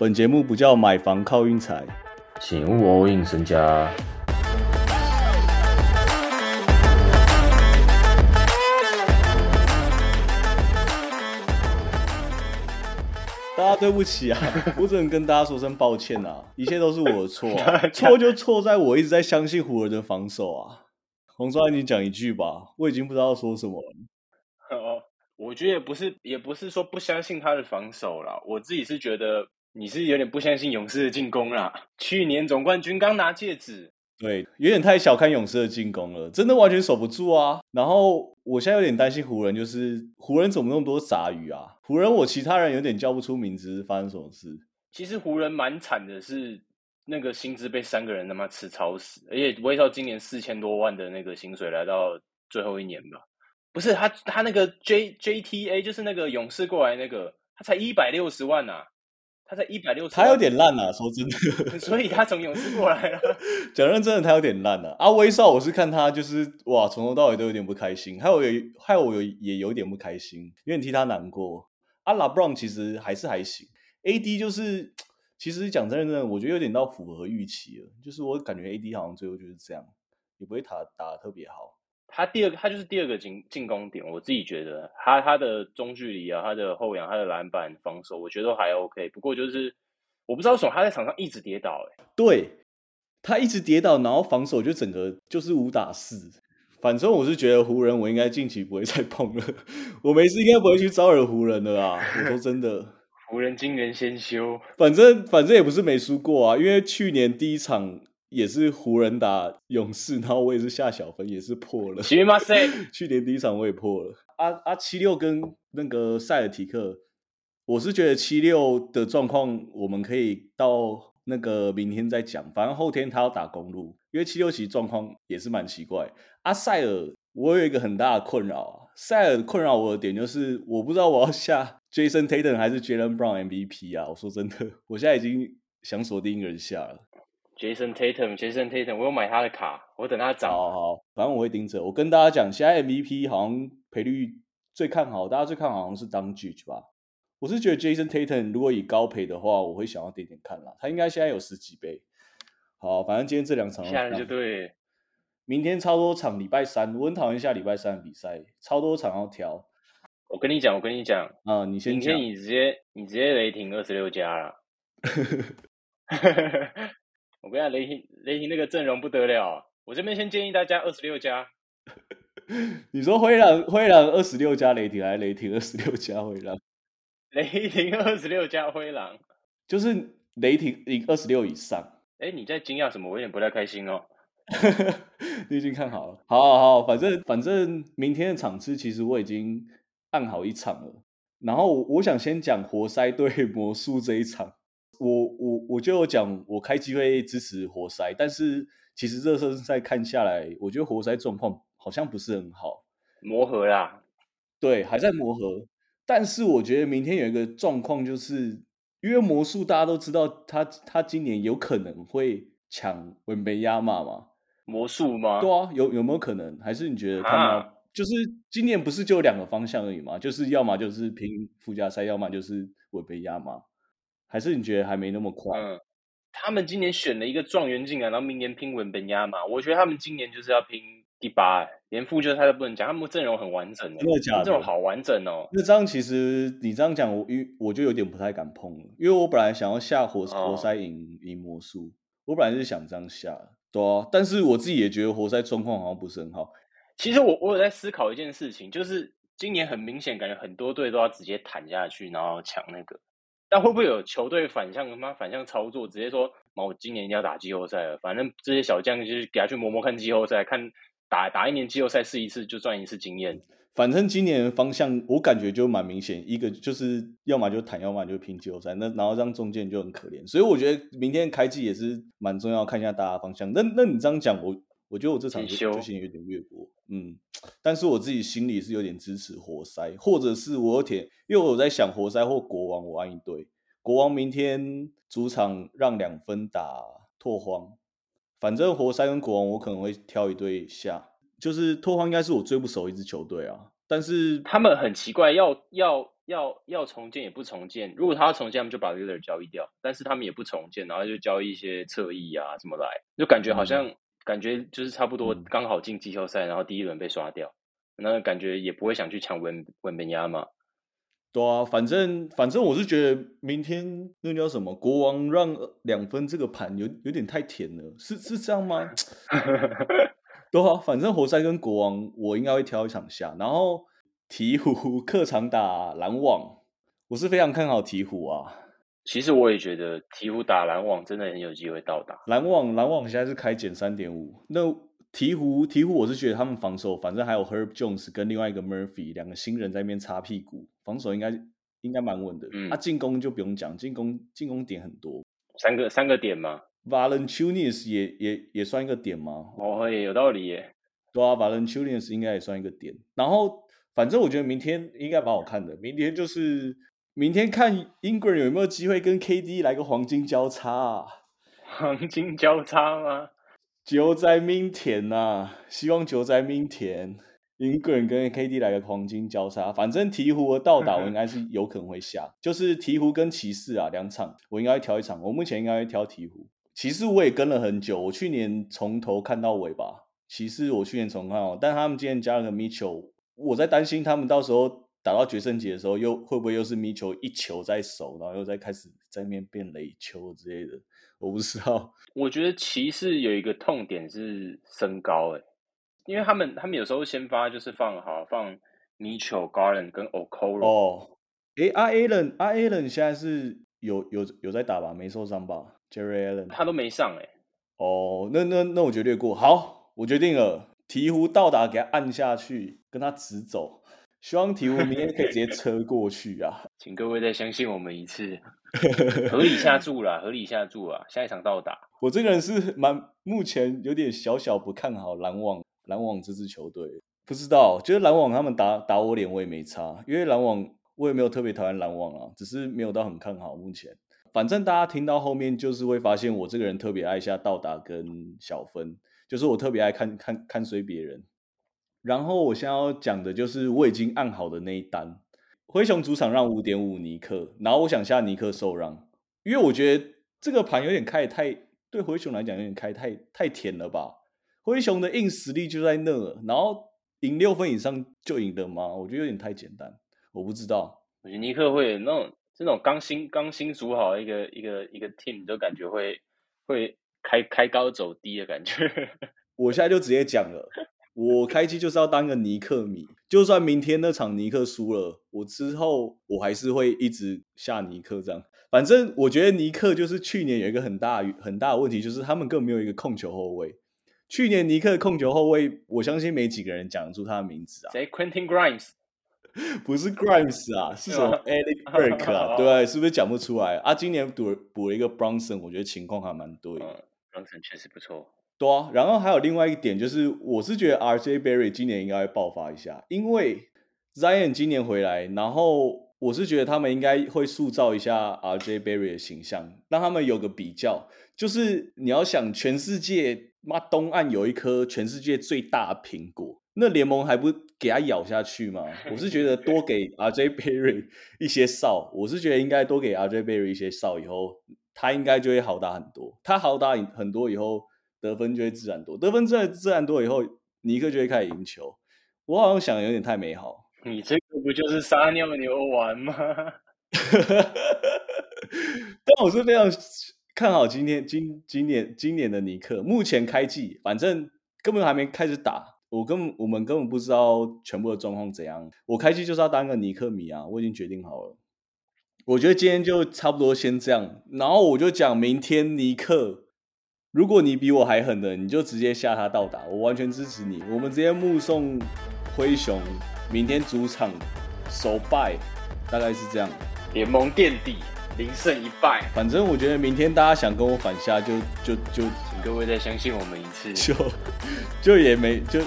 本节目不叫买房靠运财，请勿 all in 身家。大家对不起啊，我只能跟大家说声抱歉啊，一切都是我的错啊，错就错在我一直在相信湖人的防守啊。洪少，你讲一句吧，我已经不知道说什么了。哦，我觉得也不是，也不是说不相信他的防守啦，我自己是觉得你是有点不相信勇士的进攻啦。去年总冠军刚拿戒指，对，有点太小看勇士的进攻了，真的完全守不住啊。然后我现在有点担心湖人，就是湖人怎么那么多杂鱼啊？湖人我其他人有点叫不出名字，发生什么事？其实湖人蛮惨的，是那个薪资被三个人他妈吃超死，而且威少今年四千多万的那个薪水来到最后一年吧。不是他，他那个 J J T A 就是那个勇士过来那个，他才一百六十万呐，他在一百六十，他有点烂啊，说真的。所以他从勇士过来了。讲认真的，他有点烂了。阿威少，我是看他就是哇，从头到尾都有点不开心，还有有害我有也有点不开心，有点替他难过。阿拉布朗其实还是还行，A D 就是其实讲真的，我觉得有点到符合预期了，就是我感觉 A D 好像最后就是这样，也不会打打的特别好。他第二个，他就是第二个进进攻点。我自己觉得，他他的中距离啊，他的后仰，他的篮板防守，我觉得都还 OK。不过就是我不知道为什么他在场上一直跌倒，哎，对他一直跌倒，然后防守就整个就是五打四。反正我是觉得湖人，我应该近期不会再碰了。我没事应该不会去招惹湖人的啦。我说真的，湖人今年先修。反正反正也不是没输过啊，因为去年第一场。也是湖人打勇士，然后我也是下小分，也是破了。去年第一场我也破了。阿阿七六跟那个塞尔提克，我是觉得七六的状况，我们可以到那个明天再讲。反正后天他要打公路，因为七六其实状况也是蛮奇怪。阿塞尔，我有一个很大的困扰啊。塞尔困扰我的点就是，我不知道我要下 Jason Tatum 还是 Jalen Brown MVP 啊。我说真的，我现在已经想锁定一个人下了。Jason Tatum，Jason Tatum，我有买他的卡，我等他涨。好好，反正我会盯着。我跟大家讲，现在 MVP 好像赔率最看好，大家最看好好像是 d u n g e 吧。我是觉得 Jason Tatum 如果以高赔的话，我会想要点点看啦。他应该现在有十几倍。好，反正今天这两场下来就对。明天超多场，礼拜三我很讨厌下礼拜三的比赛，超多场要挑。我跟你讲，我跟你讲，啊，你先。明天你直接你直接雷霆二十六加了。我跟你讲，雷霆雷霆那个阵容不得了。我这边先建议大家二十六加。你说灰狼灰狼二十六加雷霆，还是雷霆二十六加灰狼？雷霆二十六加灰狼，就是雷霆赢二十六以上。哎，你在惊讶什么？我有点不太开心哦。你已经看好了，好好好，反正反正明天的场次其实我已经按好一场了。然后我想先讲活塞对魔术这一场。我我我就有讲，我开机会支持活塞，但是其实热身赛看下来，我觉得活塞状况好像不是很好，磨合啦，对，还在磨合。但是我觉得明天有一个状况，就是因为魔术大家都知道，他他今年有可能会抢文杯亚马嘛？魔术吗？对啊，有有没有可能？还是你觉得他们就是今年不是就两个方向而已嘛？就是要么就是拼附加赛，要么就是文杯亚马。还是你觉得还没那么快？嗯，他们今年选了一个状元进来，然后明年拼文本压嘛。我觉得他们今年就是要拼第八，连副就是他都不能讲，他们阵容很完整，真的假的？阵容好完整哦。那这样其实你这样讲，我因我就有点不太敢碰了，因为我本来想要下活活塞赢赢魔术，我本来是想这样下，对啊。但是我自己也觉得活塞状况好像不是很好。其实我我有在思考一件事情，就是今年很明显感觉很多队都要直接弹下去，然后抢那个。但会不会有球队反向他妈反向操作，直接说，我今年一定要打季后赛了，反正这些小将就是给他去磨磨看季后赛，看打打一年季后赛试一次就赚一次经验。反正今年方向我感觉就蛮明显，一个就是要么就谈，要么就拼季后赛。那然后让中间就很可怜，所以我觉得明天开季也是蛮重要，看一下大家方向。那那你这样讲，我我觉得我这场就就先有点越过，嗯。但是我自己心里是有点支持活塞，或者是我有点，因为我在想活塞或国王，我按一队。国王明天主场让两分打拓荒，反正活塞跟国王我可能会挑一队下，就是拓荒应该是我最不熟一支球队啊。但是他们很奇怪，要要要要重建也不重建。如果他要重建，他们就把 l i l l a r 交易掉，但是他们也不重建，然后就交易一些侧翼啊什么来，就感觉好像、感觉就是差不多嗯刚好进季后赛，然后第一轮被刷掉，那感觉也不会想去抢文文本亚嘛。对啊，反正反正我是觉得明天那叫什么国王让两分这个盘有有点太甜了，是是这样吗？对啊，反正活塞跟国王我应该会挑一场下，然后鹈鹕客场打篮网，我是非常看好鹈鹕啊。其实我也觉得鹈鹕打篮网真的很有机会到达。篮网篮网现在是开减三点五，那鹈鹕鹈鹕我是觉得他们防守，反正还有 Herb Jones 跟另外一个 Murphy 两个新人在那边擦屁股，防守应该应该蛮稳的。嗯啊，进攻就不用讲，进攻进攻点很多。三个三个点嘛，Valanciunas 也也也算一个点吗？哦，也有道理耶。对啊，Valanciunas 应该也算一个点。然后反正我觉得明天应该蛮好看的，明天就是明天看 Ingram 有没有机会跟 KD 来个黄金交叉、啊。黄金交叉吗？就在明天呐、希望就在明天，Ingram 跟 KD 来个黄金交叉。反正鹈鹕和到达，我应该是有可能会下，就是鹈鹕跟骑士啊两场，我应该会挑一场。我目前应该会挑鹈鹕，骑士我也跟了很久，我去年从头看到尾吧。骑士我去年从头看哦，但他们今天加了个 Mitchell，我在担心他们到时候打到决胜节的时候，又会不会又是 Mitchell 一球在手，然后又再开始在那边变垒球之类的，我不知道。我觉得骑士有一个痛点是身高，诶，因为他们他们有时候先发就是放好放 Mitchell、Garland 跟 Okoro，、哦，诶，阿 Allen 阿 Allen 现在是有有有在打吧？没受伤吧？Jerry Allen。他都没上，诶，哦，那那那我绝对过。好，我决定了，鹈鹕到达给他按下去，跟他直走。希望鹈鹕明天可以直接车过去啊！请各位再相信我们一次，合理下注啦，合理下注啊，下一场到达。我这个人是蛮目前有点小小不看好篮网篮网这支球队，不知道，觉得篮网他们打打我脸我也没差，因为篮网我也没有特别讨厌篮网啊，只是没有到很看好目前。反正大家听到后面就是会发现我这个人特别爱下到达跟小分，就是我特别爱看看看衰别人。然后我现在要讲的就是我已经按好的那一单，灰熊主场让五点五尼克，然后我想下尼克受让，因为我觉得这个盘有点开得太对灰熊来讲有点开太太甜了吧？灰熊的硬实力就在那，然后赢六分以上就赢的吗？我觉得有点太简单，我不知道。我觉得尼克会那种这种刚新刚新组好一个一个一个 team，都感觉会会开开高走低的感觉。我现在就直接讲了，我开机就是要当个尼克迷，就算明天那场尼克输了，我之后我还是会一直下尼克这样。反正我觉得尼克就是去年有一个很大很大的问题，就是他们根本没有一个控球后卫。去年尼克控球后卫，我相信没几个人讲得出他的名字啊，谁？Quentin Grimes？不是 Grimes 啊，是什么 Alec Burke 啊？对，是不是讲不出来啊？今年补补了一个 Bronson，我觉得情况还蛮对的。嗯，Bronson 确实不错。对啊，然后还有另外一点就是，我是觉得 RJ Berry 今年应该会爆发一下，因为 Zion 今年回来，然后我是觉得他们应该会塑造一下 RJ Berry 的形象，让他们有个比较。就是你要想，全世界妈东岸有一颗全世界最大的苹果，那联盟还不给他咬下去吗？我是觉得多给 RJ Berry 一些哨，我是觉得应该多给 RJ Berry 一些哨，以后他应该就会好打很多。他好打很多以后。得分就会自然多，得分自然自然多以后，尼克就会开始赢球。我好像想的有点太美好。你这个不就是撒尿牛丸吗？但我是非常看好今天今今年今年的尼克。目前开季，反正根本还没开始打，我根本我们根本不知道全部的状况怎样。我开季就是要当个尼克迷啊，我已经决定好了。我觉得今天就差不多先这样，然后我就讲明天尼克。如果你比我还狠的，你就直接下他到达，我完全支持你。我们直接目送灰熊明天主场首败，大概是这样。联盟垫底，零胜一败。反正我觉得明天大家想跟我反下就，就就就请各位再相信我们一次。就就也没就